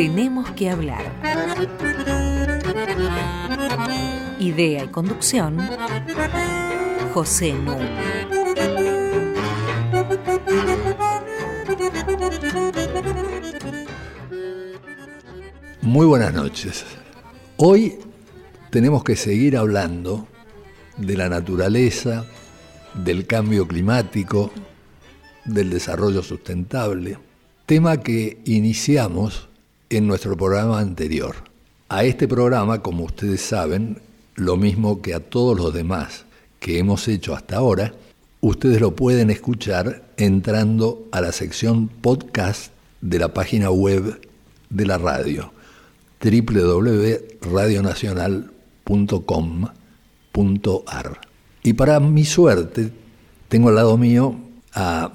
Tenemos que hablar. Idea y conducción, José Nu. Muy buenas noches. Hoy tenemos que seguir hablando de la naturaleza, del cambio climático, del desarrollo sustentable, tema que iniciamos en nuestro programa anterior. A este programa, como ustedes saben, lo mismo que a todos los demás que hemos hecho hasta ahora, ustedes lo pueden escuchar entrando a la sección podcast de la página web de la radio www.radionacional.com.ar. Y para mi suerte, tengo al lado mío a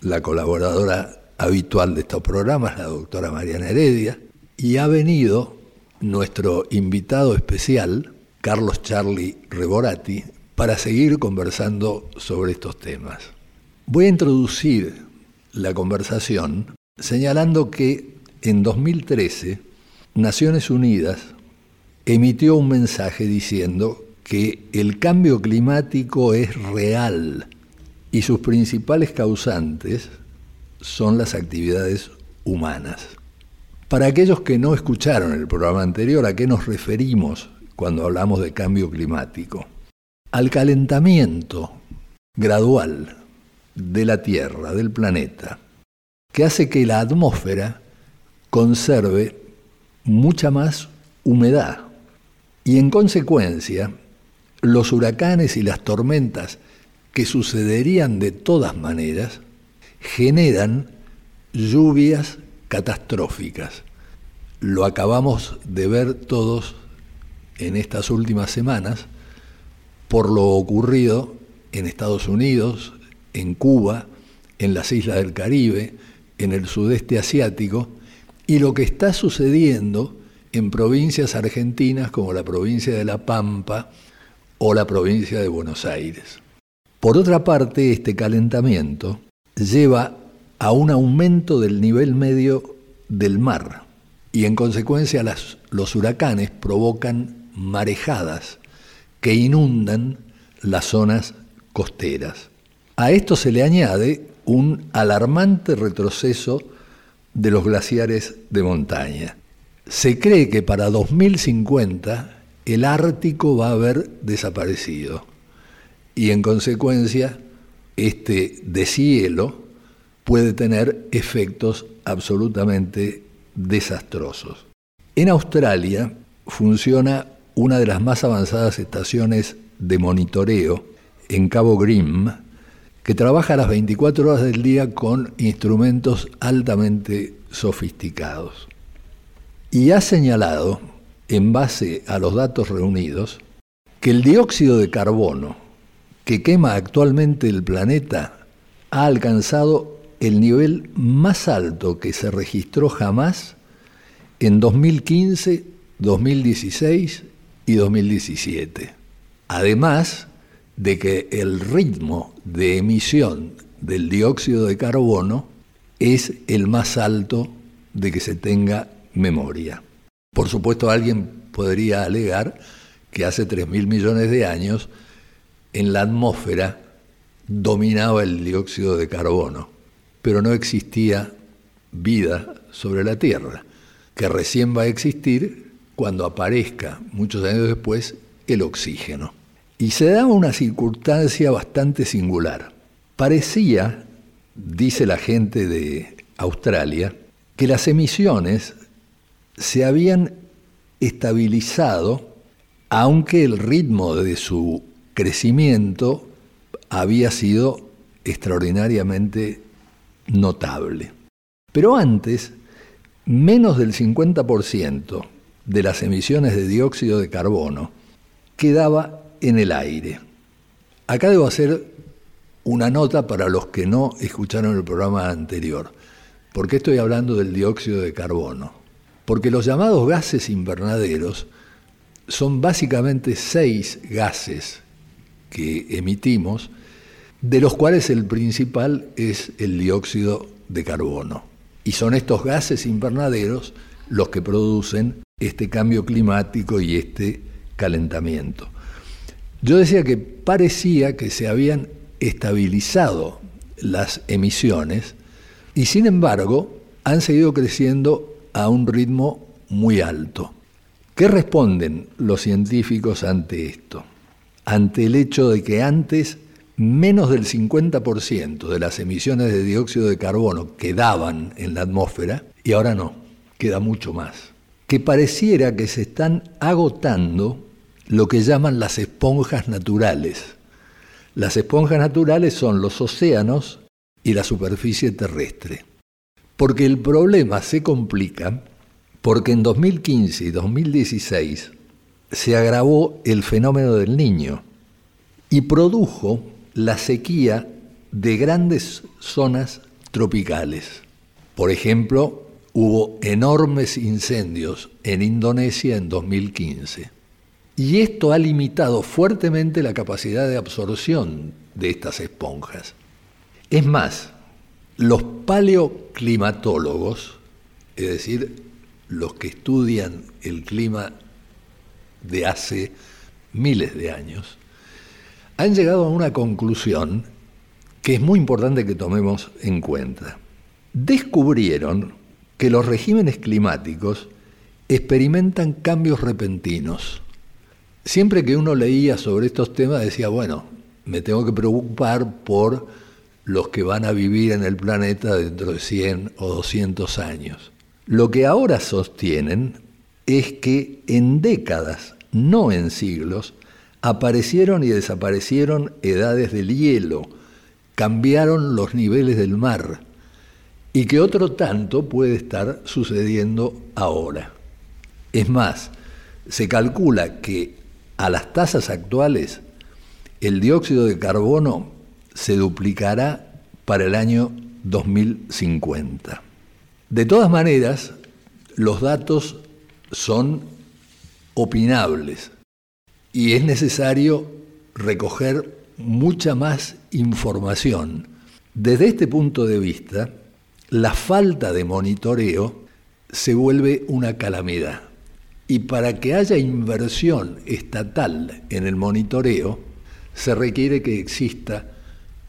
la colaboradora habitual de estos programas, la doctora Mariana Heredia, y ha venido nuestro invitado especial, Carlos Charlie Reborati, para seguir conversando sobre estos temas. Voy a introducir la conversación señalando que en 2013 Naciones Unidas emitió un mensaje diciendo que el cambio climático es real y sus principales causantes son las actividades humanas. Para aquellos que no escucharon el programa anterior, ¿a qué nos referimos cuando hablamos de cambio climático? Al calentamiento gradual de la Tierra, del planeta, que hace que la atmósfera conserve mucha más humedad y en consecuencia los huracanes y las tormentas que sucederían de todas maneras generan lluvias catastróficas. Lo acabamos de ver todos en estas últimas semanas por lo ocurrido en Estados Unidos, en Cuba, en las islas del Caribe, en el sudeste asiático, y lo que está sucediendo en provincias argentinas como la provincia de La Pampa o la provincia de Buenos Aires. Por otra parte, este calentamiento lleva a un aumento del nivel medio del mar y en consecuencia los huracanes provocan marejadas que inundan las zonas costeras. A esto se le añade un alarmante retroceso de los glaciares de montaña. Se cree que para 2050 el Ártico va a haber desaparecido y en consecuencia este deshielo puede tener efectos absolutamente desastrosos. En Australia funciona una de las más avanzadas estaciones de monitoreo en Cabo Grim, que trabaja las 24 horas del día con instrumentos altamente sofisticados. Y ha señalado, en base a los datos reunidos, que el dióxido de carbono que quema actualmente el planeta ha alcanzado el nivel más alto que se registró jamás en 2015, 2016 y 2017. Además de que el ritmo de emisión del dióxido de carbono es el más alto de que se tenga memoria. Por supuesto, alguien podría alegar que hace 3.000 millones de años en la atmósfera dominaba el dióxido de carbono, pero no existía vida sobre la Tierra, que recién va a existir cuando aparezca, muchos años después, el oxígeno. Y se da una circunstancia bastante singular. Parecía, dice la gente de Australia, que las emisiones se habían estabilizado, aunque el ritmo de su crecimiento había sido extraordinariamente notable. Pero antes, menos del 50% de las emisiones de dióxido de carbono quedaba en el aire. Acá debo hacer una nota para los que no escucharon el programa anterior. ¿Por qué estoy hablando del dióxido de carbono? Porque los llamados gases invernaderos son básicamente seis gases que emitimos, de los cuales el principal es el dióxido de carbono. Y son estos gases invernaderos los que producen este cambio climático y este calentamiento. Yo decía que parecía que se habían estabilizado las emisiones y sin embargo han seguido creciendo a un ritmo muy alto. ¿Qué responden los científicos ante esto? Ante el hecho de que antes menos del 50% de las emisiones de dióxido de carbono quedaban en la atmósfera y ahora no, queda mucho más. Que pareciera que se están agotando lo que llaman las esponjas naturales. Las esponjas naturales son los océanos y la superficie terrestre. Porque el problema se complica porque en 2015 y 2016 se agravó el fenómeno del niño y produjo la sequía de grandes zonas tropicales. Por ejemplo, hubo enormes incendios en Indonesia en 2015. Y esto ha limitado fuertemente la capacidad de absorción de estas esponjas. Es más, los paleoclimatólogos, es decir, los que estudian el clima de hace miles de años, han llegado a una conclusión que es muy importante que tomemos en cuenta. Descubrieron que los regímenes climáticos experimentan cambios repentinos. Siempre que uno leía sobre estos temas decía, bueno, me tengo que preocupar por los que van a vivir en el planeta dentro de 100 o 200 años. Lo que ahora sostienen es que en décadas, no en siglos, aparecieron y desaparecieron edades del hielo, cambiaron los niveles del mar y que otro tanto puede estar sucediendo ahora. Es más, se calcula que a las tasas actuales el dióxido de carbono se duplicará para el año 2050. De todas maneras, los datos son opinables y es necesario recoger mucha más información. Desde este punto de vista, la falta de monitoreo se vuelve una calamidad. Y para que haya inversión estatal en el monitoreo, se requiere que exista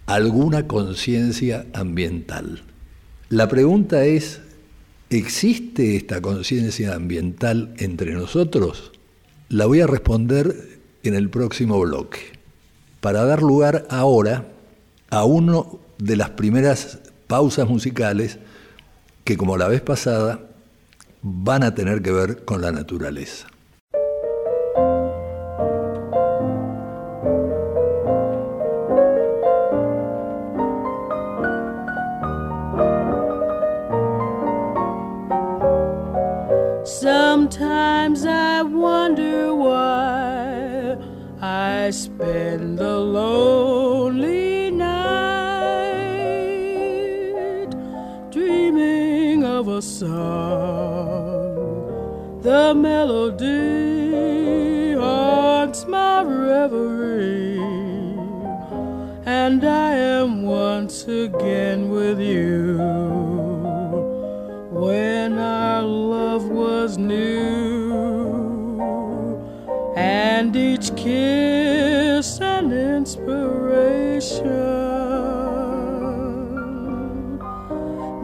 alguna conciencia ambiental. La pregunta es, ¿existe esta conciencia ambiental entre nosotros? La voy a responder en el próximo bloque, para dar lugar ahora a uno de las primeras pausas musicales que, como la vez pasada, van a tener que ver con la naturaleza. Wonder why I spend the lonely night dreaming of a song. The melody haunts my reverie, and I am once again kiss an inspiration.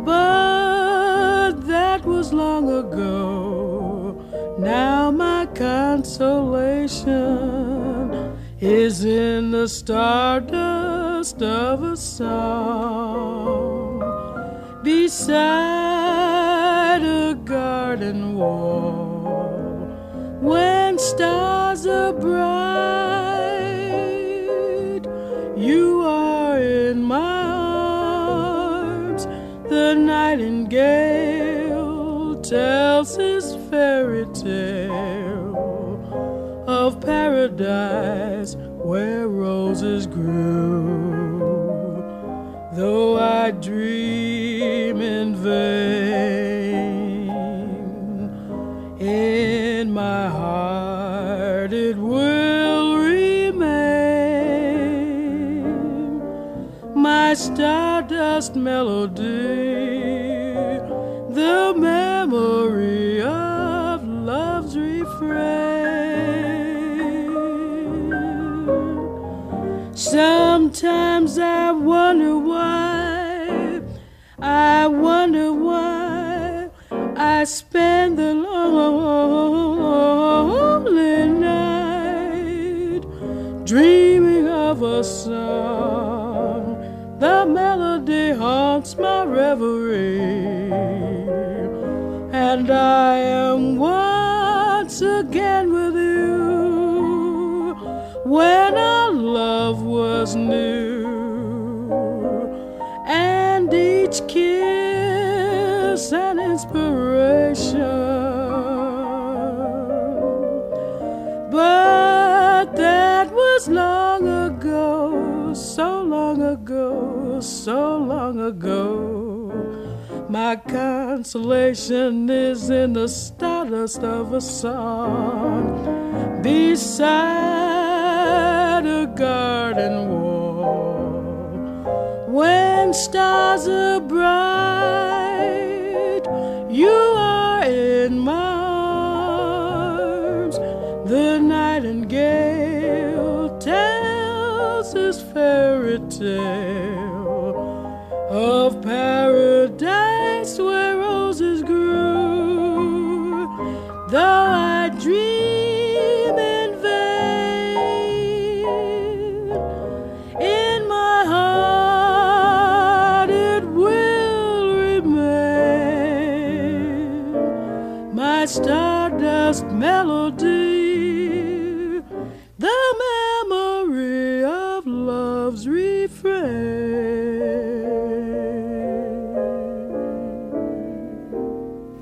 But that was long ago. Now my consolation is in the stardust of a song beside a garden wall when stars are bright. His fairy tale of paradise where roses grew. Though I dream in vain in my heart it will remain my stardust melody the memory of love's refrain. Sometimes I wonder why, I wonder why I spend the lonely night dreaming of a song. The melody haunts my reverie, and I am once again with you when our love was new, and each kiss an inspiration. But that was long ago, so long ago, so long ago. My consolation is in the stardust of a song beside a garden wall. When stars are bright, you are in my arms. The nightingale tells his fairy tale of paradise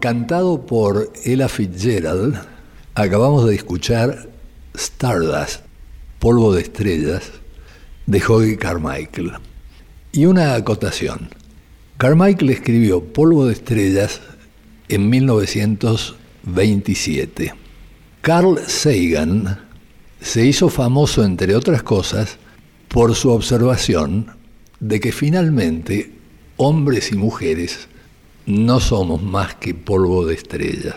Cantado por Ella Fitzgerald, acabamos de escuchar Stardust, Polvo de Estrellas, de Hoagy Carmichael. Y una acotación. Carmichael escribió Polvo de Estrellas en 1927. Carl Sagan se hizo famoso, entre otras cosas, por su observación de que finalmente hombres y mujeres no somos más que polvo de estrellas.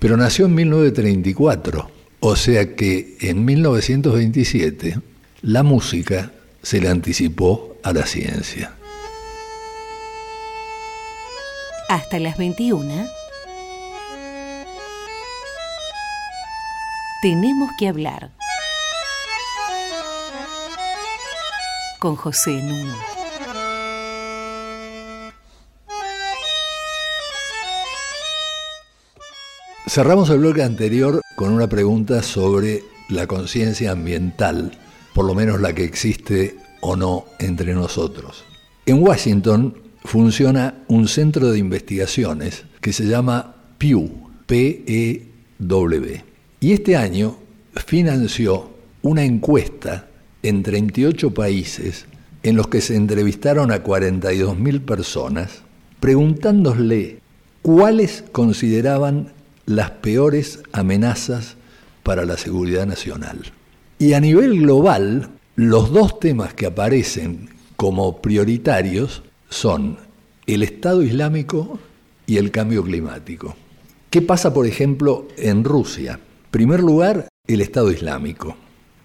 Pero nació en 1934, o sea que en 1927 la música se le anticipó a la ciencia. Hasta las 21. Tenemos que hablar. Con José Nuno. Cerramos el bloque anterior con una pregunta sobre la conciencia ambiental, por lo menos la que existe o no entre nosotros. En Washington funciona un centro de investigaciones que se llama Pew, P-E-W. Y este año financió una encuesta en 38 países en los que se entrevistaron a 42.000 personas preguntándole cuáles consideraban las peores amenazas para la seguridad nacional. Y a nivel global, los dos temas que aparecen como prioritarios son el Estado Islámico y el cambio climático. ¿Qué pasa, por ejemplo, en Rusia? primer lugar, el Estado Islámico.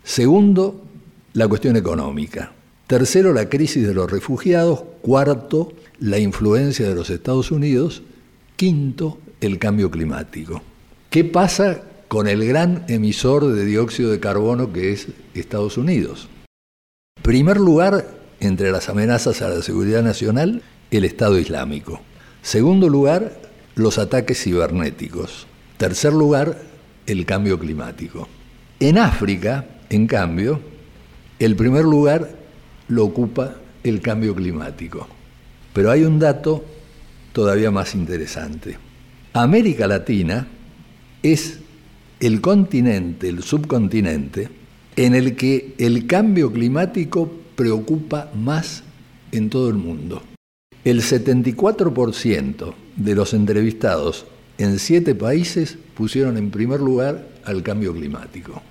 Segundo, la cuestión económica. Tercero, la crisis de los refugiados. Cuarto, la influencia de los Estados Unidos. Quinto, el cambio climático. ¿Qué pasa con el gran emisor de dióxido de carbono que es Estados Unidos? Primer lugar, entre las amenazas a la seguridad nacional, el Estado Islámico. Segundo lugar, los ataques cibernéticos. Tercer lugar, el cambio climático. En África, en cambio, el primer lugar lo ocupa el cambio climático. Pero hay un dato todavía más interesante. América Latina es el continente, el subcontinente, en el que el cambio climático preocupa más en todo el mundo. El 74% de los entrevistados en siete países pusieron en primer lugar al cambio climático.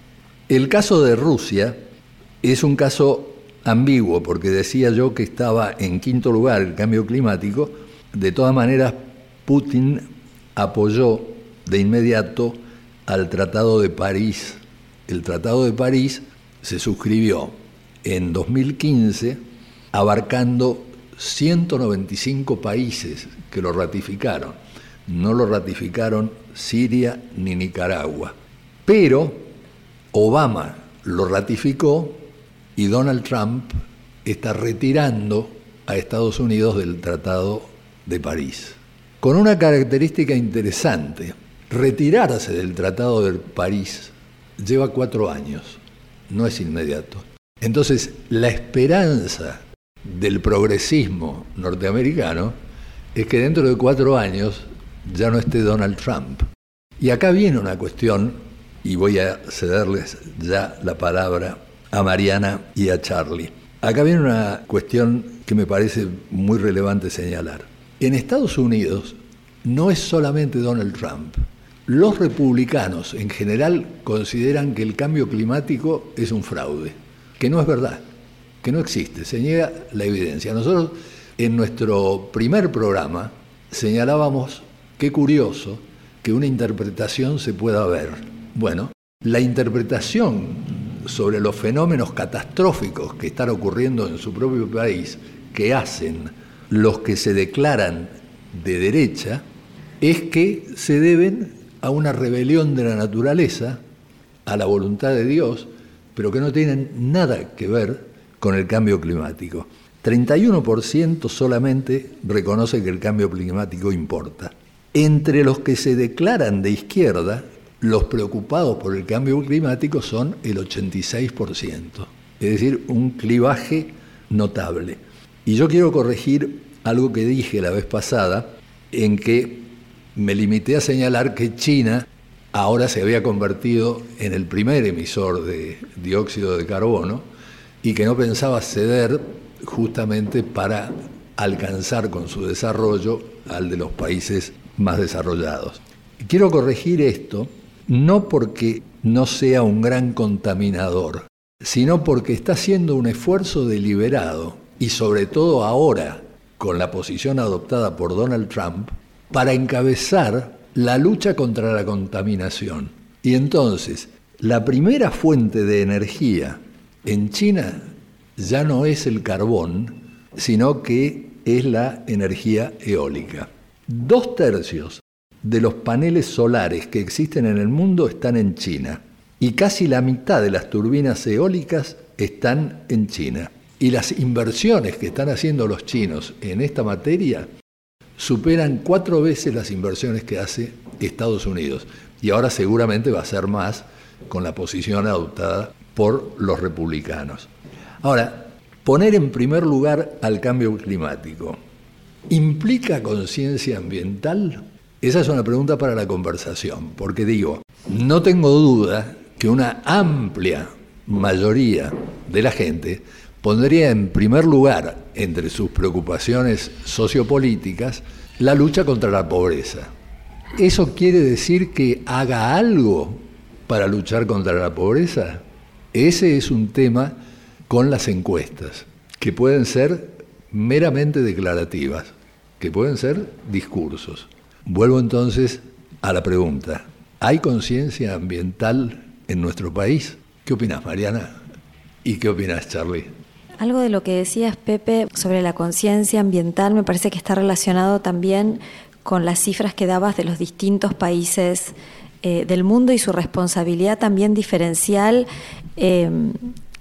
El caso de Rusia es un caso ambiguo porque decía yo que estaba en quinto lugar el cambio climático, de todas maneras Putin apoyó de inmediato al Tratado de París. El Tratado de París se suscribió en 2015 abarcando 195 países que lo ratificaron. No lo ratificaron Siria ni Nicaragua. Pero Obama lo ratificó y Donald Trump está retirando a Estados Unidos del Tratado de París. Con una característica interesante, retirarse del Tratado de París lleva cuatro años, no es inmediato. Entonces, la esperanza del progresismo norteamericano es que dentro de cuatro años ya no esté Donald Trump. Y acá viene una cuestión, y voy a cederles ya la palabra a Mariana y a Charlie. Acá viene una cuestión que me parece muy relevante señalar. En Estados Unidos no es solamente Donald Trump. Los republicanos en general consideran que el cambio climático es un fraude, que no es verdad, que no existe, se niega la evidencia. Nosotros en nuestro primer programa señalábamos qué curioso que una interpretación se pueda ver. Bueno, la interpretación sobre los fenómenos catastróficos que están ocurriendo en su propio país, que hacen los que se declaran de derecha, es que se deben a una rebelión de la naturaleza, a la voluntad de Dios, pero que no tienen nada que ver con el cambio climático. 31% solamente reconoce que el cambio climático importa. Entre los que se declaran de izquierda, los preocupados por el cambio climático son el 86%, es decir, un clivaje notable. Y yo quiero corregir algo que dije la vez pasada, en que me limité a señalar que China ahora se había convertido en el primer emisor de dióxido de carbono y que no pensaba ceder justamente para alcanzar con su desarrollo al de los países más desarrollados. Quiero corregir esto no porque no sea un gran contaminador, sino porque está haciendo un esfuerzo deliberado, y sobre todo ahora, con la posición adoptada por Donald Trump, para encabezar la lucha contra la contaminación. Y entonces, la primera fuente de energía en China ya no es el carbón, sino que es la energía eólica. Dos tercios de los paneles solares que existen en el mundo están en China y casi la mitad de las turbinas eólicas están en China. Y las inversiones que están haciendo los chinos en esta materia superan cuatro veces las inversiones que hace Estados Unidos. Y ahora seguramente va a ser más con la posición adoptada por los republicanos. Ahora, poner en primer lugar al cambio climático, ¿implica conciencia ambiental? Esa es una pregunta para la conversación, porque digo, no tengo duda que una amplia mayoría de la gente pondría en primer lugar entre sus preocupaciones sociopolíticas la lucha contra la pobreza. ¿Eso quiere decir que haga algo para luchar contra la pobreza? Ese es un tema con las encuestas, que pueden ser meramente declarativas, que pueden ser discursos. Vuelvo entonces a la pregunta. ¿Hay conciencia ambiental en nuestro país? ¿Qué opinas, Mariana? ¿Y qué opinas, Charlie? Algo de lo que decías, Pepe, sobre la conciencia ambiental me parece que está relacionado también con las cifras que dabas de los distintos países eh, del mundo y su responsabilidad también diferencial eh,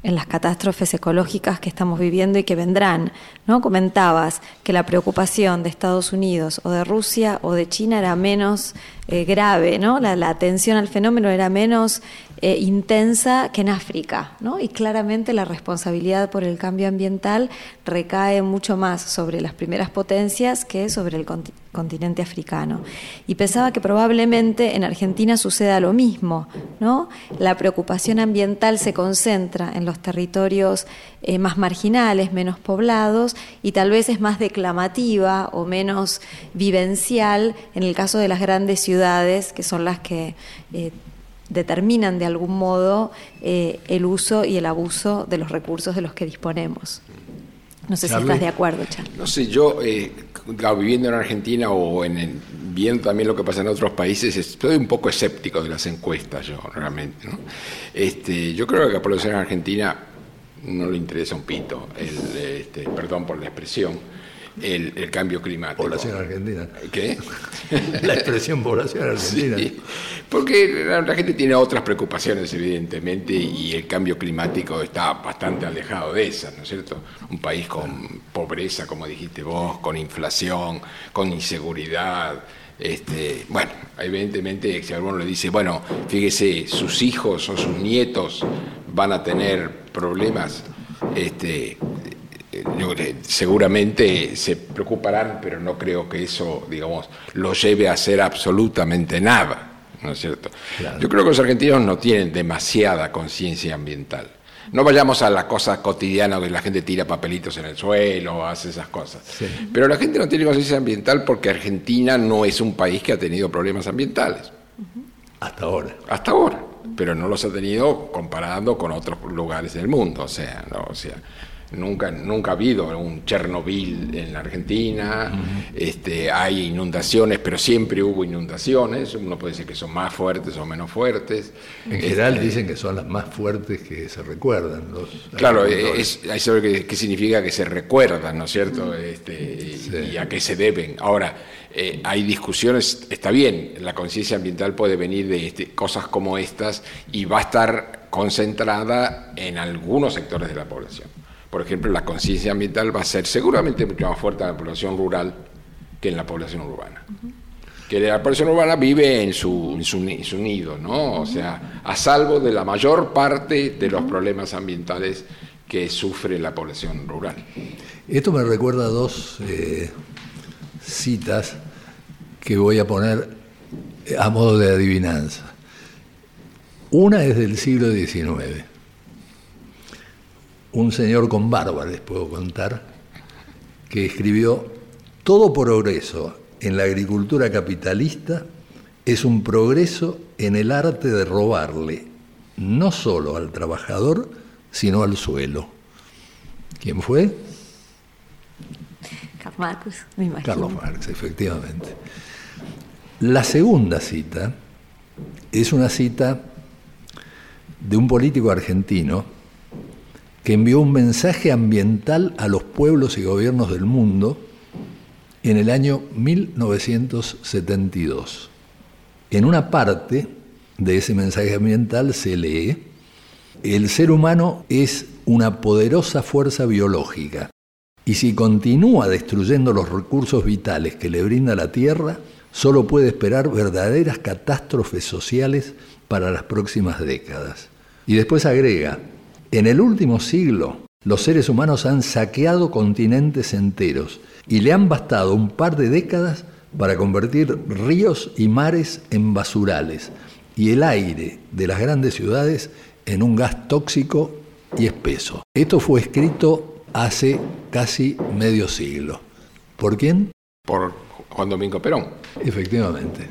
en las catástrofes ecológicas que estamos viviendo y que vendrán. ¿no? Comentabas que la preocupación de Estados Unidos o de Rusia o de China era menos eh, grave, ¿no? La, atención al fenómeno era menos eh, intensa que en África, ¿no? Y claramente la responsabilidad por el cambio ambiental recae mucho más sobre las primeras potencias que sobre el continente africano. Y pensaba que probablemente en Argentina suceda lo mismo, ¿no? La preocupación ambiental se concentra en los territorios eh, más marginales, menos poblados, y tal vez es más declamativa o menos vivencial en el caso de las grandes ciudades, que son las que eh, determinan de algún modo eh, el uso y el abuso de los recursos de los que disponemos. No sé si estás de acuerdo, Charles. No sé, yo, viviendo en Argentina o en viendo también lo que pasa en otros países, estoy un poco escéptico de las encuestas yo, realmente. ¿no? Este, yo creo que a la población argentina no le interesa un pito, el, este, perdón por la expresión, el, cambio climático. Población argentina. ¿Qué? la expresión población argentina. porque la, gente tiene otras preocupaciones, evidentemente, y el cambio climático está bastante alejado de esas, ¿no es cierto? Un país con pobreza, como dijiste vos, con inflación, con inseguridad. Este, bueno, evidentemente, si alguno le dice, bueno, fíjese, sus hijos o sus nietos van a tener problemas, este, seguramente se preocuparán, pero no creo que eso, digamos, lo lleve a hacer absolutamente nada, ¿no es cierto? Yo creo que los argentinos no tienen demasiada conciencia ambiental. No vayamos a la cosa cotidiana que la gente tira papelitos en el suelo, hace esas cosas. Pero la gente no tiene conciencia ambiental porque Argentina no es un país que ha tenido problemas ambientales. Hasta ahora. Hasta ahora. Pero no los ha tenido comparando con otros lugares del mundo. O sea, no, o sea Nunca, nunca ha habido un Chernobyl en la Argentina, este, hay inundaciones, pero siempre hubo inundaciones, uno puede decir que son más fuertes o menos fuertes. En general este, dicen que son las más fuertes que se recuerdan. Los claro, es, hay que qué, significa que se recuerdan, ¿no es cierto? Este, y, a qué se deben. Ahora, eh, hay discusiones, está bien, la conciencia ambiental puede venir de este, cosas como estas y va a estar concentrada en algunos sectores de la población. Por ejemplo, la conciencia ambiental va a ser seguramente mucho más fuerte en la población rural que en la población urbana. Que la población urbana vive en su, en su, nido, ¿no? O sea, a salvo de la mayor parte de los problemas ambientales que sufre la población rural. Esto me recuerda a dos eh, citas que voy a poner a modo de adivinanza. Una es del siglo XIX un señor con barba, les puedo contar, que escribió, todo progreso en la agricultura capitalista es un progreso en el arte de robarle no solo al trabajador, sino al suelo. ¿Quién fue? Carlos Marx, me imagino. Carlos Marx, efectivamente. La segunda cita es una cita de un político argentino que envió un mensaje ambiental a los pueblos y gobiernos del mundo en el año 1972. En una parte de ese mensaje ambiental se lee, el ser humano es una poderosa fuerza biológica y si continúa destruyendo los recursos vitales que le brinda la Tierra, solo puede esperar verdaderas catástrofes sociales para las próximas décadas. Y después agrega, en el último siglo, los seres humanos han saqueado continentes enteros y le han bastado un par de décadas para convertir ríos y mares en basurales y el aire de las grandes ciudades en un gas tóxico y espeso. Esto fue escrito hace casi medio siglo. ¿Por quién? Por Juan Domingo Perón. Efectivamente.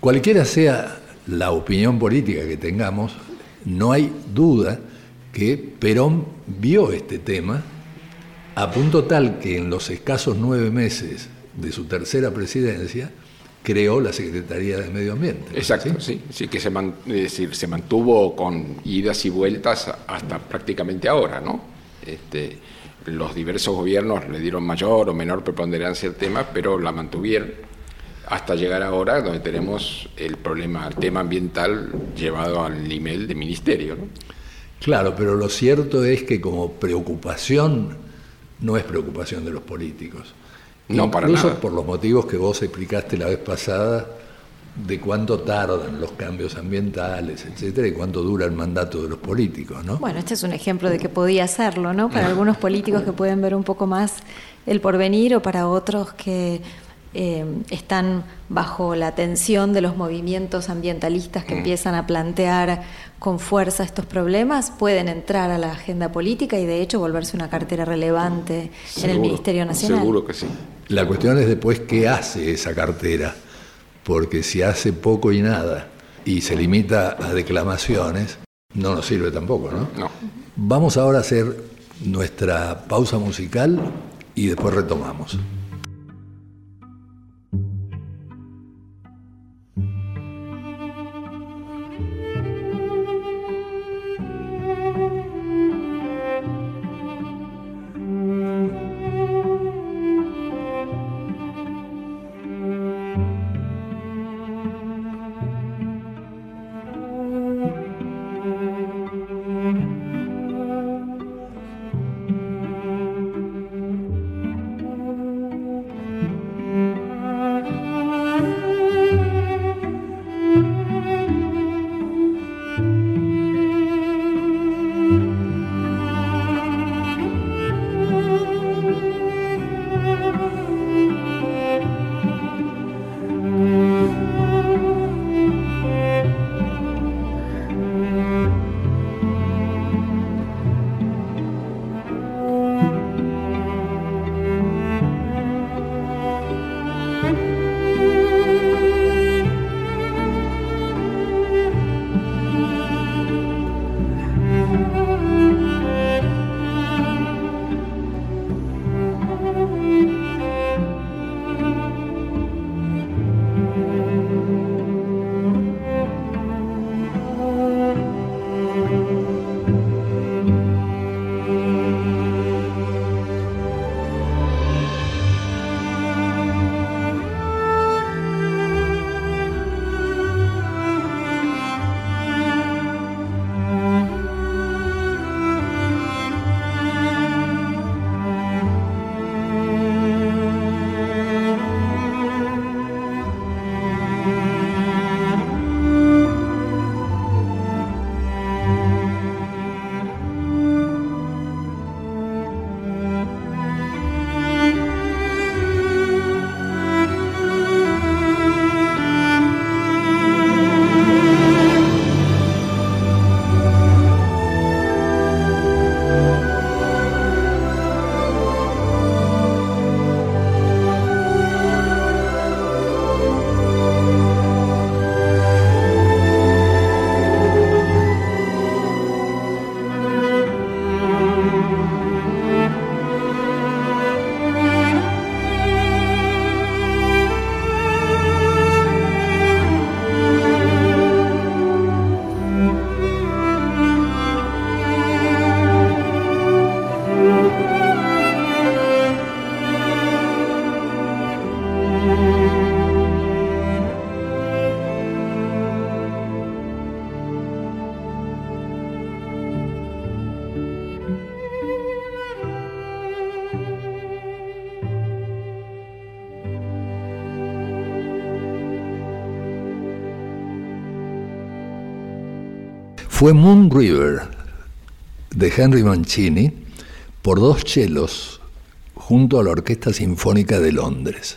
Cualquiera sea la opinión política que tengamos, no hay duda que Perón vio este tema a punto tal que en los escasos nueve meses de su tercera presidencia creó la Secretaría de Medio Ambiente. Exacto, sí, sí, que se, decir, se mantuvo con idas y vueltas hasta prácticamente ahora, ¿no? Este, los diversos gobiernos le dieron mayor o menor preponderancia al tema, pero la mantuvieron hasta llegar ahora donde tenemos el problema, el tema ambiental llevado al nivel de ministerio. ¿no? Claro, pero lo cierto es que como preocupación no es preocupación de los políticos. No, para nada. por los motivos que vos explicaste la vez pasada de cuánto tardan los cambios ambientales, etcétera, y cuánto dura el mandato de los políticos, ¿no? Bueno, este es un ejemplo de que podía serlo, ¿no? Para algunos políticos que pueden ver un poco más el porvenir o para otros que eh, están bajo la tensión de los movimientos ambientalistas que mm. empiezan a plantear con fuerza estos problemas, pueden entrar a la agenda política y de hecho volverse una cartera relevante en el Ministerio Nacional. Seguro que sí. La cuestión es después qué hace esa cartera, porque si hace poco y nada y se limita a declamaciones, no nos sirve tampoco, ¿no? No. Vamos ahora a hacer nuestra pausa musical y después retomamos. Fue Moon River de Henry Mancini por dos chelos junto a la Orquesta Sinfónica de Londres.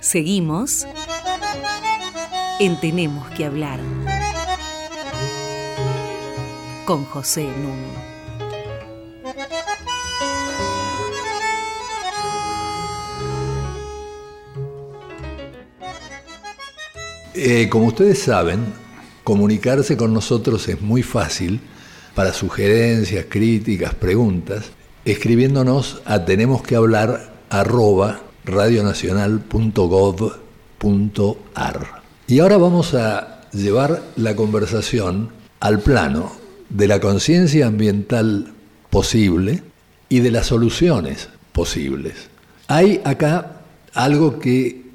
Seguimos en Tenemos que hablar con José Nuno. Eh, como ustedes saben, comunicarse con nosotros es muy fácil para sugerencias, críticas, preguntas, escribiéndonos a tenemos que hablar radionacional.gov.ar. Y ahora vamos a llevar la conversación al plano de la conciencia ambiental posible y de las soluciones posibles. Hay acá algo que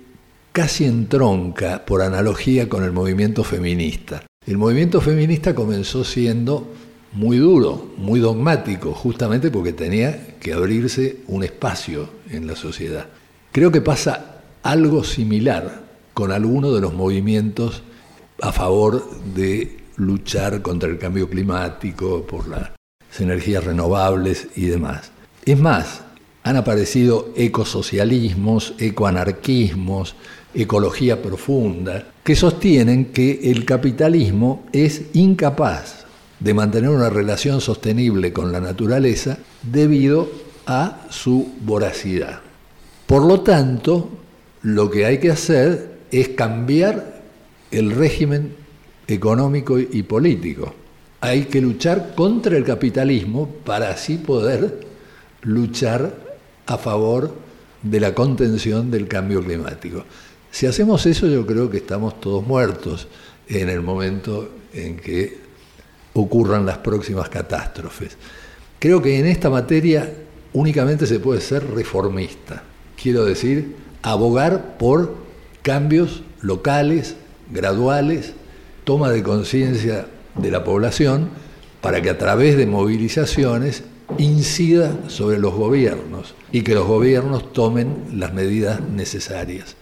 casi entronca por analogía con el movimiento feminista. El movimiento feminista comenzó siendo muy duro, muy dogmático, justamente porque tenía que abrirse un espacio en la sociedad. Creo que pasa algo similar con algunos de los movimientos a favor de luchar contra el cambio climático, por las energías renovables y demás. Es más, han aparecido ecosocialismos, ecoanarquismos, ecología profunda, que sostienen que el capitalismo es incapaz de mantener una relación sostenible con la naturaleza debido a su voracidad. Por lo tanto, lo que hay que hacer es cambiar el régimen económico y político. Hay que luchar contra el capitalismo para así poder luchar a favor de la contención del cambio climático. Si hacemos eso yo creo que estamos todos muertos en el momento en que ocurran las próximas catástrofes. Creo que en esta materia únicamente se puede ser reformista, quiero decir, abogar por cambios locales, graduales, toma de conciencia de la población, para que a través de movilizaciones incida sobre los gobiernos y que los gobiernos tomen las medidas necesarias.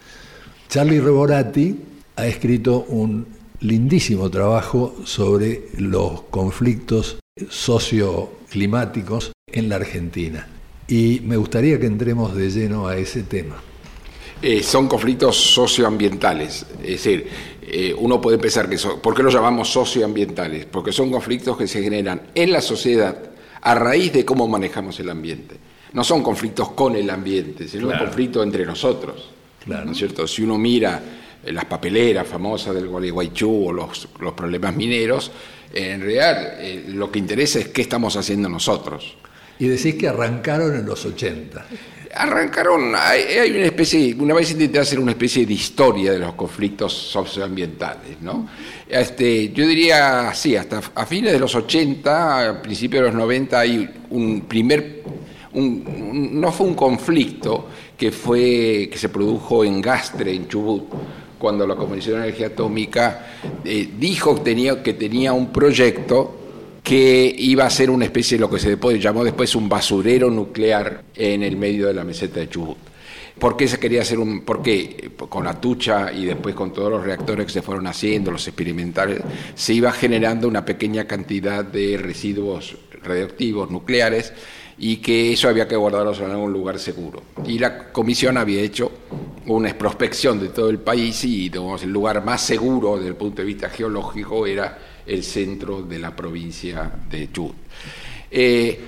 Charlie Reborati ha escrito un lindísimo trabajo sobre los conflictos socioclimáticos en la Argentina. Y me gustaría que entremos de lleno a ese tema. Eh, son conflictos socioambientales, es decir, eh, uno puede pensar que son, ¿por qué los llamamos socioambientales? Porque son conflictos que se generan en la sociedad a raíz de cómo manejamos el ambiente. No son conflictos con el ambiente, sino un conflicto entre nosotros. ¿No es cierto? Si uno mira eh, las papeleras famosas del Gualeguaychú o los, los problemas mineros, en realidad eh, lo que interesa es qué estamos haciendo nosotros. Y decís que arrancaron en los 80. Arrancaron, hay, una especie, una vez intenté hacer una especie de historia de los conflictos socioambientales, ¿no? Este, yo diría así, hasta a fines de los 80, a principios de los 90 hay un primer, no fue un conflicto, que, fue, que se produjo en Gastre, en Chubut, cuando la Comisión de Energía Atómica eh, dijo que tenía, que tenía un proyecto que iba a ser una especie de lo que se llamó después un basurero nuclear en el medio de la meseta de Chubut. ¿Por qué se quería hacer un.? Porque con la tucha y después con todos los reactores que se fueron haciendo, los experimentales, se iba generando una pequeña cantidad de residuos radioactivos nucleares y que eso había que guardarlos en algún lugar seguro. Y la comisión había hecho una prospección de todo el país y el lugar más seguro desde el punto de vista geológico era el centro de la provincia de Chubut. Eh,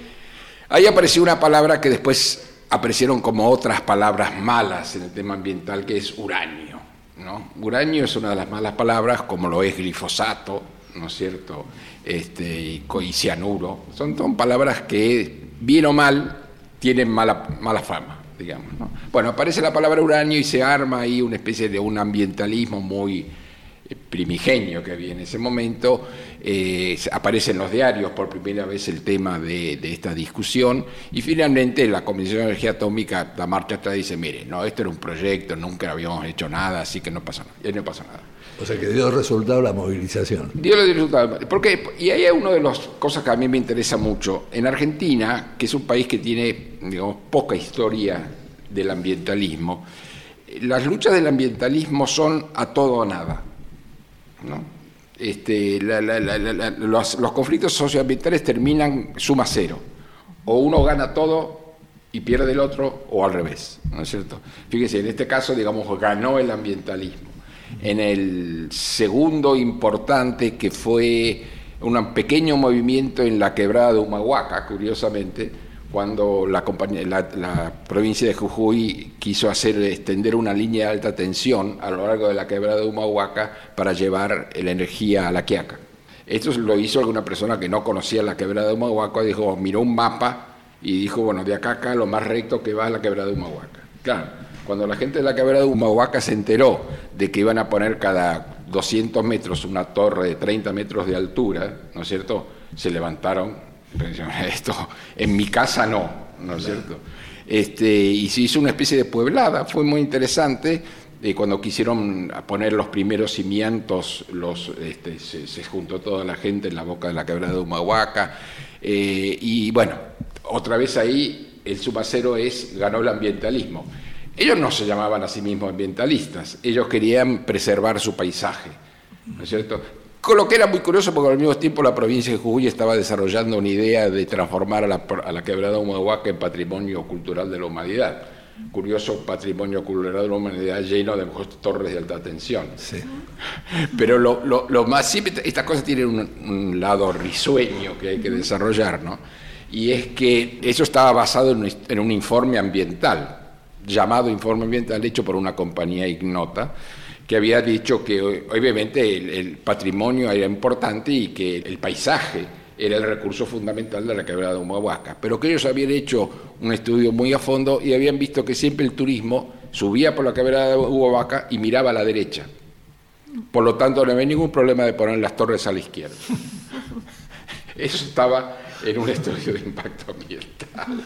ahí apareció una palabra que después aparecieron como otras palabras malas en el tema ambiental, que es uranio. ¿no? Uranio es una de las malas palabras, como lo es glifosato, ¿no es cierto? Este, y cianuro. Son, son palabras que bien o mal, tienen mala, mala fama, digamos. Bueno, aparece la palabra uranio y se arma ahí una especie de un ambientalismo muy eh, primigenio que había en ese momento. Eh, aparece en los diarios por primera vez el tema de, esta discusión y finalmente la Comisión de Energía Atómica da marcha atrás dice, mire, no, esto era un proyecto, nunca habíamos hecho nada, así que no nada. Y no pasa nada. O sea que dio resultado la movilización. Dio. Porque, y ahí hay una de las cosas que a mí me interesa mucho. En Argentina, que es un país que tiene digamos, poca historia del ambientalismo, las luchas del ambientalismo son a todo o nada. Este, los, los, conflictos socioambientales terminan suma cero. O uno gana todo y pierde el otro, o al revés, ¿no es cierto? Fíjense, en este caso, digamos, ganó el ambientalismo. En el segundo importante, que fue un pequeño movimiento en la quebrada de Humahuaca, curiosamente, cuando la, la, provincia de Jujuy quiso hacer extender una línea de alta tensión a lo largo de la quebrada de Humahuaca para llevar la energía a la Quiaca. Esto lo hizo alguna persona que no conocía la quebrada de Humahuaca, dijo, miró un mapa y dijo, bueno, de acá acá lo más recto que va es la quebrada de Humahuaca. Claro, cuando la gente de la quebrada de Humahuaca se enteró de que iban a poner cada 200 metros una torre de 30 metros de altura, ¿no es cierto?, se levantaron esto en mi casa no, ¿no es cierto? Este, y se hizo una especie de pueblada, fue muy interesante. Eh, cuando quisieron poner los primeros cimientos, los, este, se, juntó toda la gente en la boca de la quebrada de Humahuaca. Eh, y bueno, otra vez ahí el sumacero es, ganó el ambientalismo. Ellos no se llamaban a sí mismos ambientalistas, ellos querían preservar su paisaje. ¿no es cierto? Con lo que era muy curioso porque al mismo tiempo la provincia de Jujuy estaba desarrollando una idea de transformar a la, a la quebrada Humahuaca en patrimonio cultural de la humanidad. Curioso patrimonio cultural de la humanidad lleno de torres de alta tensión. Sí. Pero lo, lo, más siempre, estas cosas tienen un, lado risueño que hay que desarrollar, ¿no? Y es que eso estaba basado en un, en un informe ambiental, llamado informe ambiental, hecho por una compañía ignota, que había dicho que obviamente el, patrimonio era importante y que el paisaje era el recurso fundamental de la quebrada de Humahuaca, pero que ellos habían hecho un estudio muy a fondo y habían visto que siempre el turismo subía por la quebrada de Humahuaca y miraba a la derecha. Por lo tanto, no había ningún problema de poner las torres a la izquierda. Eso estaba en un estudio de impacto ambiental.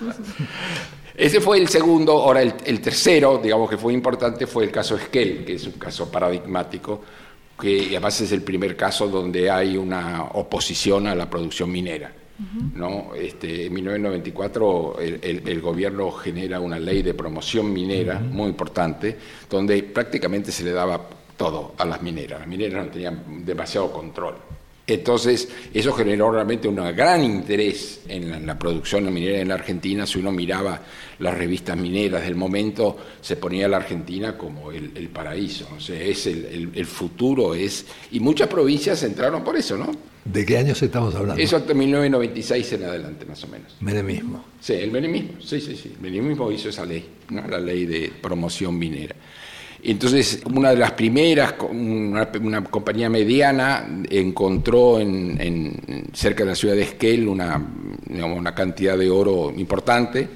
Ese fue el segundo, ahora el, tercero, digamos que fue importante, fue el caso Esquel, que es un caso paradigmático, que además es el primer caso donde hay una oposición a la producción minera. ¿no? Este, en 1994 el, gobierno genera una ley de promoción minera muy importante, donde prácticamente se le daba todo a las mineras. Las mineras no tenían demasiado control. Entonces, eso generó realmente un gran interés en la, producción minera en la Argentina. Si uno miraba las revistas mineras del momento, se ponía la Argentina como el, paraíso. O sea, es el, futuro es... Y muchas provincias entraron por eso, ¿no? ¿De qué años estamos hablando? Eso hasta 1996 en adelante, más o menos. Menemismo. Sí, el menemismo, sí, sí, sí. El menemismo hizo esa ley, ¿no? la ley de promoción minera. Entonces, una de las primeras, una, compañía mediana, encontró en, cerca de la ciudad de Esquel una, una cantidad de oro importante.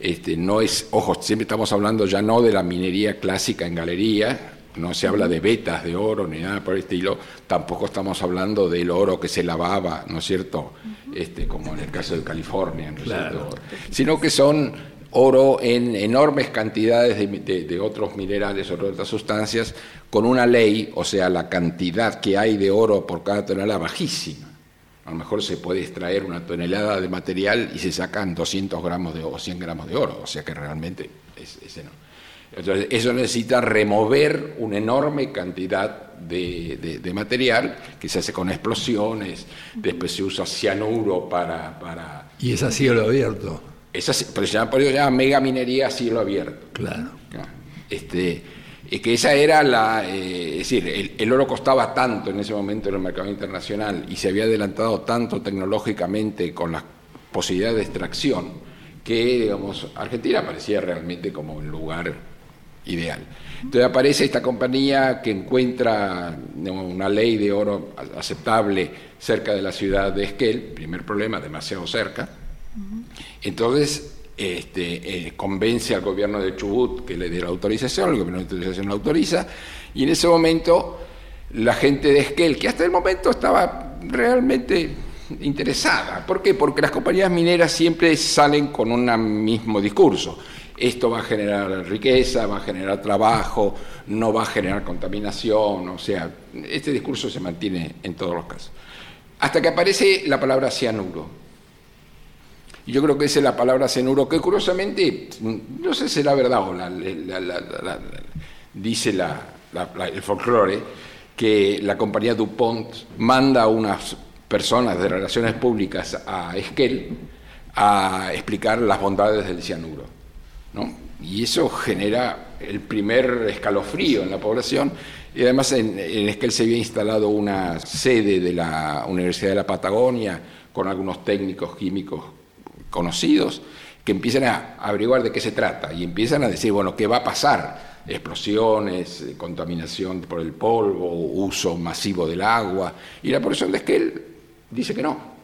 Este, no es, ojo, siempre estamos hablando ya no de la minería clásica en galería, no se habla de vetas de oro ni nada por el estilo, tampoco estamos hablando del oro que se lavaba, ¿no es cierto? Este, como en el caso de California, ¿no es cierto? Sino que son oro en enormes cantidades de, otros minerales o otras sustancias, con una ley, o sea, la cantidad que hay de oro por cada tonelada bajísima. A lo mejor se puede extraer una tonelada de material y se sacan 200 gramos de, o 100 gramos de oro, o sea que realmente es, Entonces, eso necesita remover una enorme cantidad de, material que se hace con explosiones, después se usa cianuro para... para y es a cielo abierto. Esa, pero se llama, por eso se llama mega minería a cielo abierto. Claro. Este, que esa era la. Eh, es decir, el, oro costaba tanto en ese momento en el mercado internacional y se había adelantado tanto tecnológicamente con las posibilidades de extracción que, digamos, Argentina parecía realmente como un lugar ideal. Entonces aparece esta compañía que encuentra una ley de oro aceptable cerca de la ciudad de Esquel, primer problema, demasiado cerca entonces, este, eh, convence al gobierno de Chubut que le dé la autorización, el gobierno de autorización la autoriza, y en ese momento la gente de Esquel, que hasta el momento estaba realmente interesada. ¿Por qué? Porque las compañías mineras siempre salen con un mismo discurso. Esto va a generar riqueza, va a generar trabajo, no va a generar contaminación, o sea, este discurso se mantiene en todos los casos. Hasta que aparece la palabra cianuro yo creo que esa es la palabra cenuro, que curiosamente, no sé si la verdad o la, dice el folclore, que la compañía DuPont manda a unas personas de relaciones públicas a Esquel a explicar las bondades del cianuro. ¿no? Y eso genera el primer escalofrío en la población. Y además en, en Esquel se había instalado una sede de la Universidad de la Patagonia con algunos técnicos químicos conocidos que empiezan a averiguar de qué se trata y empiezan a decir, bueno, ¿qué va a pasar? explosiones, eh, contaminación por el polvo, uso masivo del agua. Y la población de Esquel dice que no.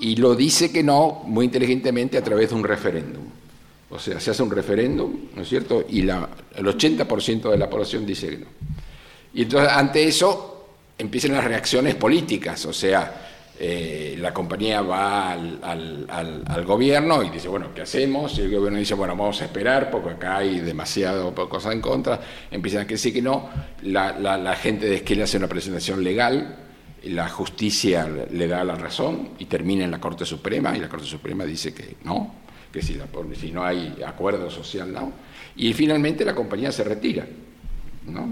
Y lo dice que no muy inteligentemente a través de un referéndum. O sea, se hace un referéndum, ¿no es cierto? Y el 80% de la población dice que no. Y entonces, ante eso, empiezan las reacciones políticas, o sea, eh, la compañía va al, gobierno y dice, bueno, ¿qué hacemos? Y el gobierno dice, bueno, vamos a esperar porque acá hay demasiado cosas en contra. Empiezan a decir que no. La, gente de Esquel hace una presentación legal, la justicia le da la razón y termina en la Corte Suprema y la Corte Suprema dice que no, que si, si no hay acuerdo social, no. Y finalmente la compañía se retira. ¿no?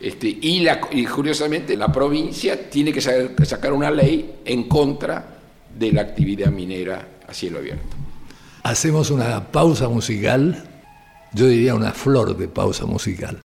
Este, y, la, curiosamente la provincia tiene que sacar una ley en contra de la actividad minera a cielo abierto. Hacemos una pausa musical, yo diría una flor de pausa musical.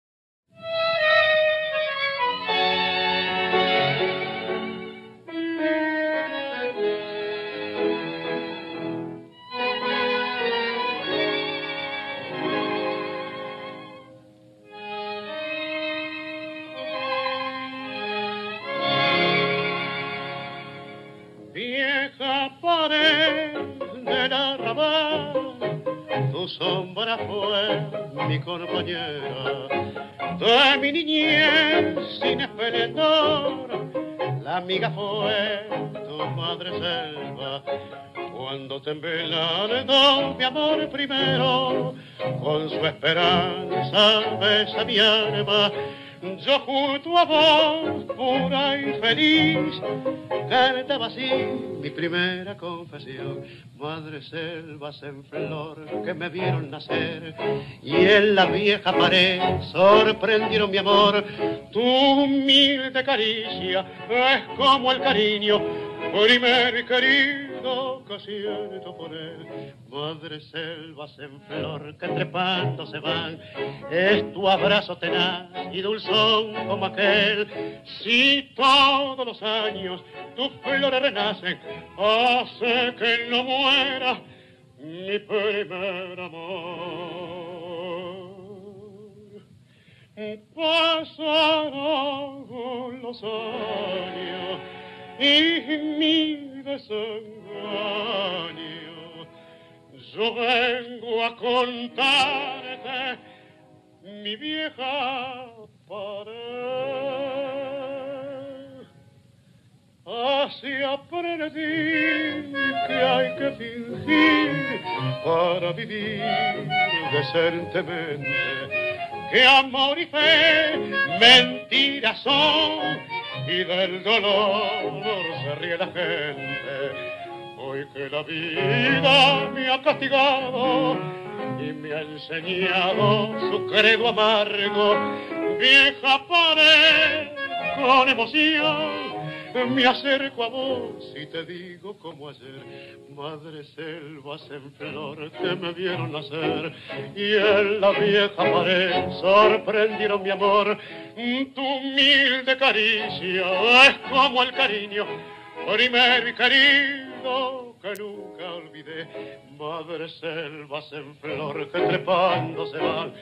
Amiga fue tu madre selva. Cuando te embelando mi amor primero, con su esperanza besa mi alma yo junto a vos, pura y feliz, cantaba así mi primera confesión. Madre selvas en flor que me vieron nacer y en la vieja pared sorprendieron mi amor. Tu humilde caricia es como el cariño, primer que siento por él Madre selvas en flor que trepando se van, es tu abrazo tenaz y dulzón como aquel. Si todos los años tus flores renacen, hace que no muera mi primer amor. Pasaron los años y mi desengaño yo vengo a contarte mi vieja pared. Así aprendí que hay que fingir para vivir decentemente, que amor y fe mentiras son y del dolor se ríe la gente Hoy que la vida me ha castigado y me ha enseñado su credo amargo, vieja pared con emoción. Me acerco a vos y te digo como ayer, madre selvas en flor que me vieron nacer y en la vieja pared sorprendieron mi amor. Tu humilde caricia es como el cariño, primer cariño que nunca olvidé. Madre selvas en flor que trepando se van,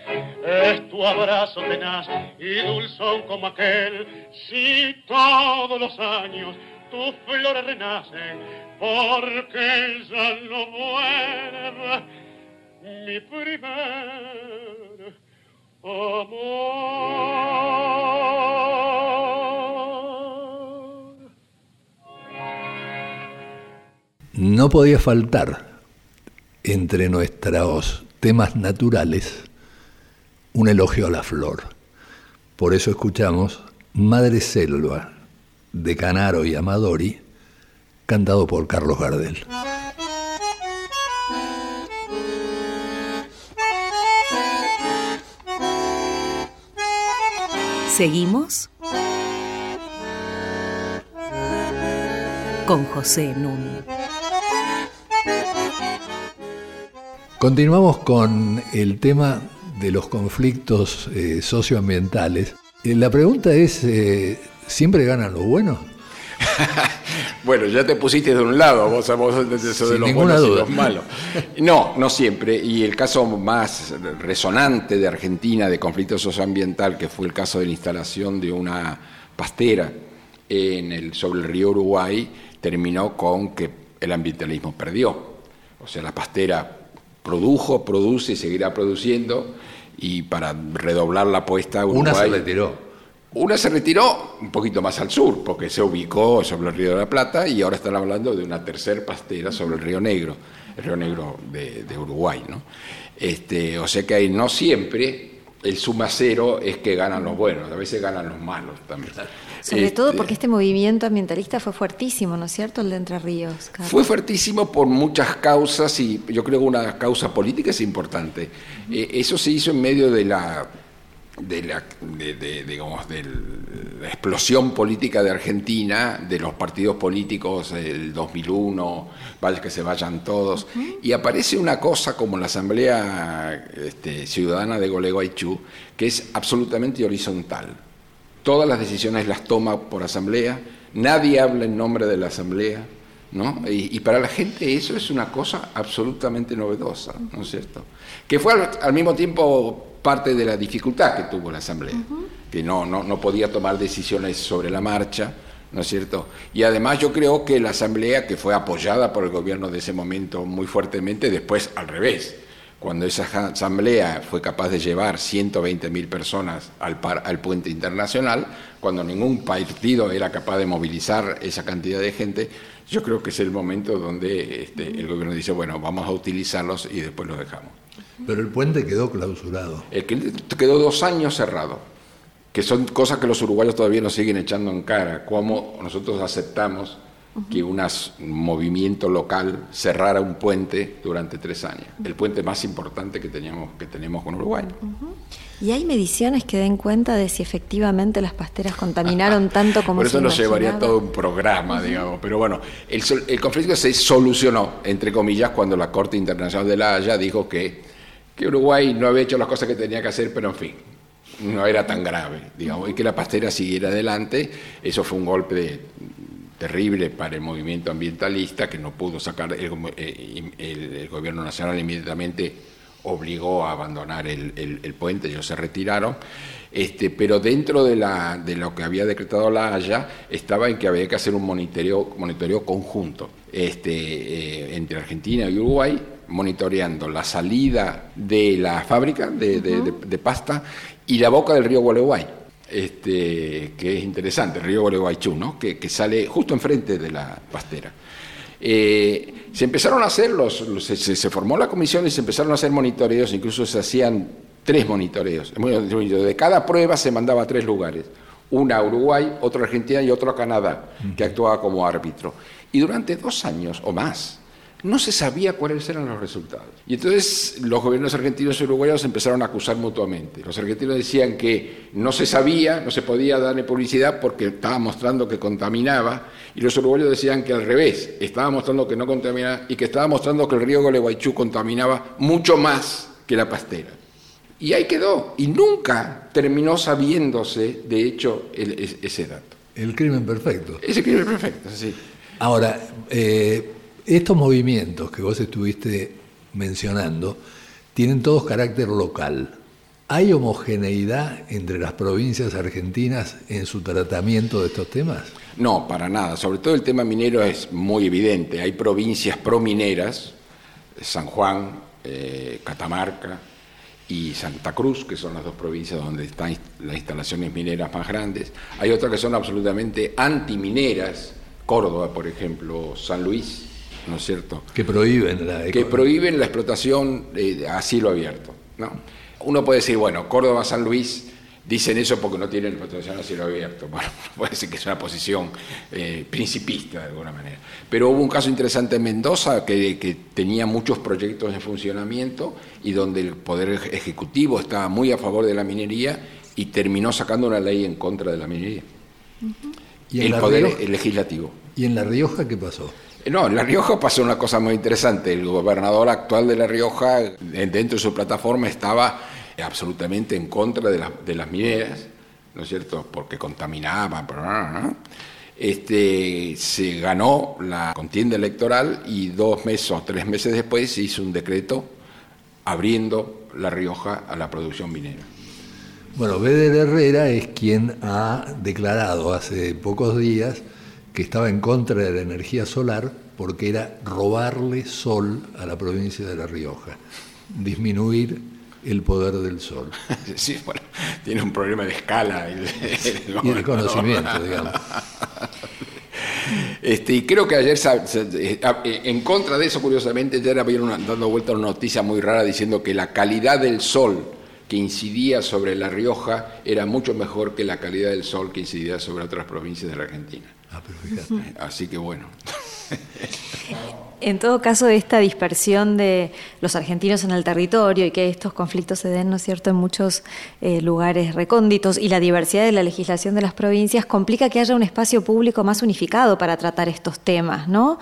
es tu abrazo tenaz y dulzón como aquel. Si todos los años tus flores renacen, porque ya no muere mi primer amor. no podía faltar entre nuestros temas naturales un elogio a la flor. Por eso escuchamos Madre Selva de Canaro y Amadori, cantado por Carlos Gardel. Seguimos con José Núñez. Continuamos con el tema de los conflictos eh, socioambientales. Eh, la pregunta es, eh, ¿siempre ganan los buenos? bueno, ya te pusiste de un lado, vos, vos eso de los buenos y los malos. No, no siempre. Y el caso más resonante de Argentina de conflicto socioambiental, que fue el caso de la instalación de una pastera en el, sobre el río Uruguay, terminó con que el ambientalismo perdió. O sea, la pastera produjo, produce y seguirá produciendo, y para redoblar la apuesta Uruguay... Una se retiró. Una se retiró un poquito más al sur, porque se ubicó sobre el río de la Plata, y ahora están hablando de una tercera pastera sobre el río Negro, el río Negro de, Uruguay. ¿no? Este, o sea que ahí no siempre el suma cero es que ganan los buenos, a veces ganan los malos también. Sobre todo este, porque este movimiento ambientalista fue fuertísimo, ¿no es cierto?, el de Entre Ríos. Fue fuertísimo por muchas causas y yo creo que una causa política es importante. Eh, eso se hizo en medio de la de la, digamos, de la explosión política de Argentina, de los partidos políticos del 2001, vaya que se vayan todos, y aparece una cosa como la Asamblea este, Ciudadana de Gualeguaychú, que es absolutamente horizontal. Todas las decisiones las toma por Asamblea, nadie habla en nombre de la Asamblea, ¿no? Y, para la gente eso es una cosa absolutamente novedosa, ¿no es cierto? Que fue al mismo tiempo parte de la dificultad que tuvo la Asamblea, que no, no, no podía tomar decisiones sobre la marcha, ¿no es cierto? Y además yo creo que la Asamblea, que fue apoyada por el gobierno de ese momento muy fuertemente, después al revés, cuando esa Asamblea fue capaz de llevar 120.000 personas al, par, al puente internacional, cuando ningún partido era capaz de movilizar esa cantidad de gente, yo creo que es el momento donde este, el gobierno dice, bueno, vamos a utilizarlos y después los dejamos. Pero el puente quedó clausurado. El que quedó dos años cerrado, que son cosas que los uruguayos todavía nos siguen echando en cara, cómo nosotros aceptamos que un movimiento local cerrara un puente durante tres años, el puente más importante que, teníamos, que tenemos con Uruguay. ¿Y hay mediciones que den cuenta de si efectivamente las pasteras contaminaron tanto como Por eso nos llevaría todo un programa, digamos. Pero bueno, el, el conflicto se solucionó, entre comillas, cuando la Corte Internacional de la Haya dijo que que Uruguay no había hecho las cosas que tenía que hacer, pero en fin, no era tan grave, digamos, y que la pastera siguiera adelante, eso fue un golpe terrible para el movimiento ambientalista que no pudo sacar, el, eh, gobierno nacional inmediatamente obligó a abandonar el, puente, ellos se retiraron, este, pero dentro de, la, de lo que había decretado la Haya estaba en que había que hacer un monitoreo, monitoreo conjunto este, eh, entre Argentina y Uruguay monitoreando la salida de la fábrica de, pasta y la boca del río Gualeguay, este, que es interesante, el río Gualeguaychú, ¿no? que, sale justo enfrente de la pastera. Eh, se empezaron a hacer los, se, formó la comisión y se empezaron a hacer monitoreos, incluso se hacían tres monitoreos. De cada prueba se mandaba a tres lugares, una a Uruguay, otra a Argentina y otro a Canadá, que actuaba como árbitro. Y durante dos años o más no se sabía cuáles eran los resultados. Y entonces los gobiernos argentinos y uruguayos empezaron a acusar mutuamente. Los argentinos decían que no se sabía, no se podía darle publicidad porque estaba mostrando que contaminaba, y los uruguayos decían que al revés, estaba mostrando que no contaminaba y que estaba mostrando que el río Gualeguaychú contaminaba mucho más que la pastera. Y ahí quedó, y nunca terminó sabiéndose, de hecho, ese dato. El crimen perfecto. Ese crimen perfecto, sí. Ahora, eh, estos movimientos que vos estuviste mencionando tienen todos carácter local. ¿Hay homogeneidad entre las provincias argentinas en su tratamiento de estos temas? No, para nada. Sobre todo el tema minero es muy evidente. Hay provincias promineras, San Juan, eh, Catamarca y Santa Cruz, que son las dos provincias donde están las instalaciones mineras más grandes. Hay otras que son absolutamente antimineras, Córdoba, por ejemplo, San Luis ¿no es cierto? Que prohíben la Que prohíben la explotación a cielo abierto, ¿no? Uno puede decir, bueno, Córdoba, San Luis dicen eso porque no tienen explotación a cielo abierto. Bueno, puede decir que es una posición eh, principista de alguna manera. Pero hubo un caso interesante en Mendoza que, que, tenía muchos proyectos en funcionamiento y donde el Poder Ejecutivo estaba muy a favor de la minería y terminó sacando una ley en contra de la minería. ¿Y en el La poder Rioja? legislativo. ¿Y en La Rioja qué pasó? Eh, No, en La Rioja pasó una cosa muy interesante. El gobernador actual de La Rioja, dentro de su plataforma, estaba absolutamente en contra de, de las mineras, ¿no es cierto? Porque contaminaban. Este, se ganó la contienda electoral y dos meses o tres meses después se hizo un decreto abriendo La Rioja a la producción minera. Bueno, Beder Herrera es quien ha declarado hace pocos días que estaba en contra de la energía solar porque era robarle sol a la provincia de La Rioja, disminuir el poder del sol Sí, bueno, tiene un problema de escala. el- el y el conocimiento, digamos. Este, y creo que ayer, eh, eh, en contra de eso, curiosamente, ayer había una- dando vuelta una noticia muy rara diciendo que la calidad del sol que incidía sobre La Rioja era mucho mejor que la calidad del sol que incidía sobre otras provincias de la Argentina. Ah, pero fíjate. Así que bueno. En todo caso, esta dispersión de los argentinos en el territorio y que estos conflictos se den, ¿no es cierto?, en muchos eh, lugares recónditos y la diversidad de la legislación de las provincias complica que haya un espacio público más unificado para tratar estos temas, ¿no?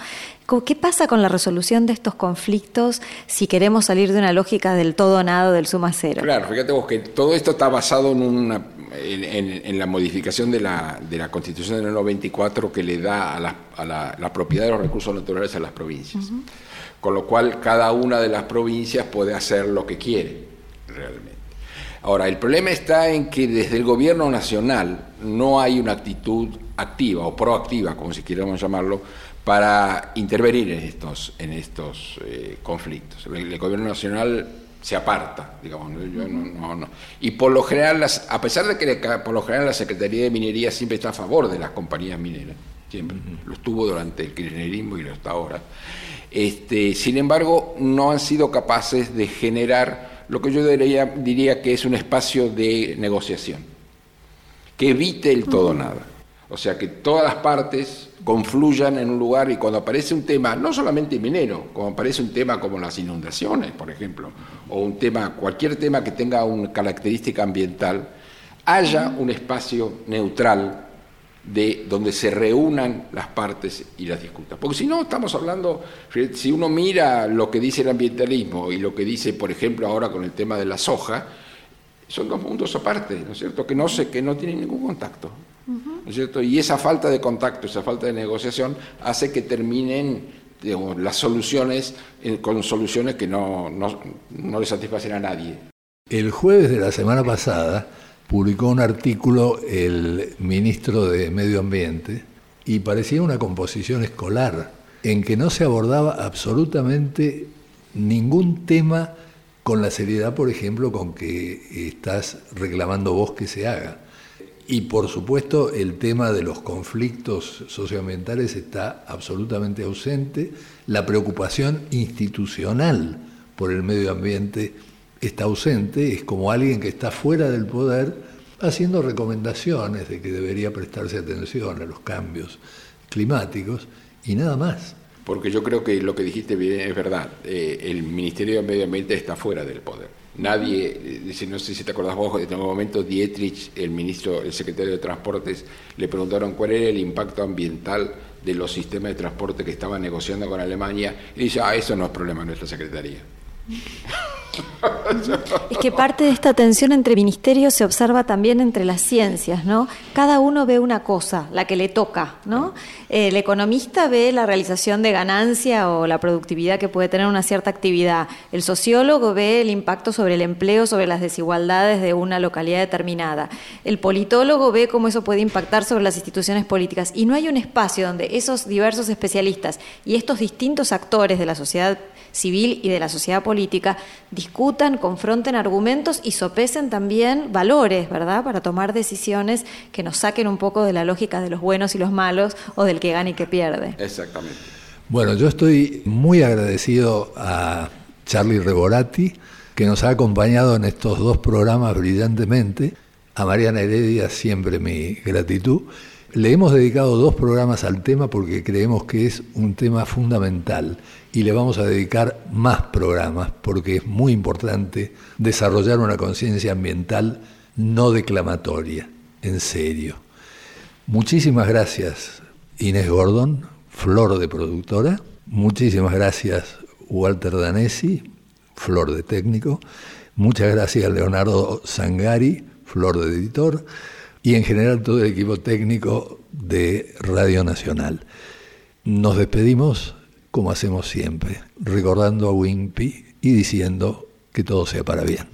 ¿Qué pasa con la resolución de estos conflictos si queremos salir de una lógica del todo o nada, del suma cero? Claro, fíjate vos que todo esto está basado en, una, en, en- en la modificación de la, de la Constitución del 94 que le da a la, a la- la propiedad de los recursos naturales a las provincias. Con lo cual cada una de las provincias puede hacer lo que quiere, realmente. Ahora, el problema está en que desde el gobierno nacional no hay una actitud activa o proactiva, como si queramos llamarlo, para intervenir en estos, en estos eh, conflictos. El, el gobierno nacional se aparta, digamos, ¿no? Yo no- no- no. y por lo general, las- a pesar de que la- por lo general la Secretaría de Minería siempre está a favor de las compañías mineras, siempre, lo estuvo durante el kirchnerismo y lo está ahora, este, sin embargo, no han sido capaces de generar lo que yo diría, diría que es un espacio de negociación, que evite el todo nada. O sea, que todas las partes confluyan en un lugar y cuando aparece un tema, no solamente minero, como aparece un tema como las inundaciones, por ejemplo, o un tema, cualquier tema que tenga una característica ambiental, haya un espacio neutral de donde se reúnan las partes y las discutan. Porque si no, estamos hablando, si uno mira lo que dice el ambientalismo y lo que dice, por ejemplo, ahora con el tema de la soja, son dos mundos aparte, ¿no es cierto? Que no, se, que no tienen ningún contacto. ¿No es cierto? Y esa falta de contacto, esa falta de negociación hace que terminen digamos, las soluciones eh, con soluciones que no, no, no le satisfacen a nadie. El jueves de la semana pasada publicó un artículo el ministro de Medio Ambiente y parecía una composición escolar en que no se abordaba absolutamente ningún tema con la seriedad, por ejemplo, con que estás reclamando vos que se haga. Y por supuesto el tema de los conflictos socioambientales está absolutamente ausente, la preocupación institucional por el medio ambiente está ausente, es como alguien que está fuera del poder haciendo recomendaciones de que debería prestarse atención a los cambios climáticos y nada más. Porque yo creo que lo que dijiste bien es verdad. Eh, el Ministerio de Medio Ambiente está fuera del poder. Nadie, eh, no sé si te acordás vos, en un momento Dietrich, el ministro, el secretario de Transportes, le preguntaron cuál era el impacto ambiental de los sistemas de transporte que estaba negociando con Alemania, y dice, ah, eso no es problema de nuestra secretaría. Es que parte de esta tensión entre ministerios se observa también entre las ciencias, ¿no? Cada uno ve una cosa, la que le toca, ¿no? El economista ve la realización de ganancia o la productividad que puede tener una cierta actividad. El sociólogo ve el impacto sobre el empleo, sobre las desigualdades de una localidad determinada. El politólogo ve cómo eso puede impactar sobre las instituciones políticas. Y no hay un espacio donde esos diversos especialistas y estos distintos actores de la sociedad civil y de la sociedad política discutan, confronten argumentos y sopesen también valores, ¿verdad? Para tomar decisiones que nos saquen un poco de la lógica de los buenos y los malos o del que gana y que pierde. Exactamente. Bueno, yo estoy muy agradecido a Charlie Reborati, que nos ha acompañado en estos dos programas brillantemente. A Mariana Heredia siempre mi gratitud. Le hemos dedicado dos programas al tema porque creemos que es un tema fundamental y le vamos a dedicar más programas porque es muy importante desarrollar una conciencia ambiental no declamatoria, en serio. Muchísimas gracias Inés Gordon, Flor de productora. Muchísimas gracias Walter Danesi, Flor de técnico. Muchas gracias Leonardo Sangari, Flor de editor. Y en general todo el equipo técnico de Radio Nacional. Nos despedimos como hacemos siempre, recordando a Wimpy y diciendo que todo sea para bien.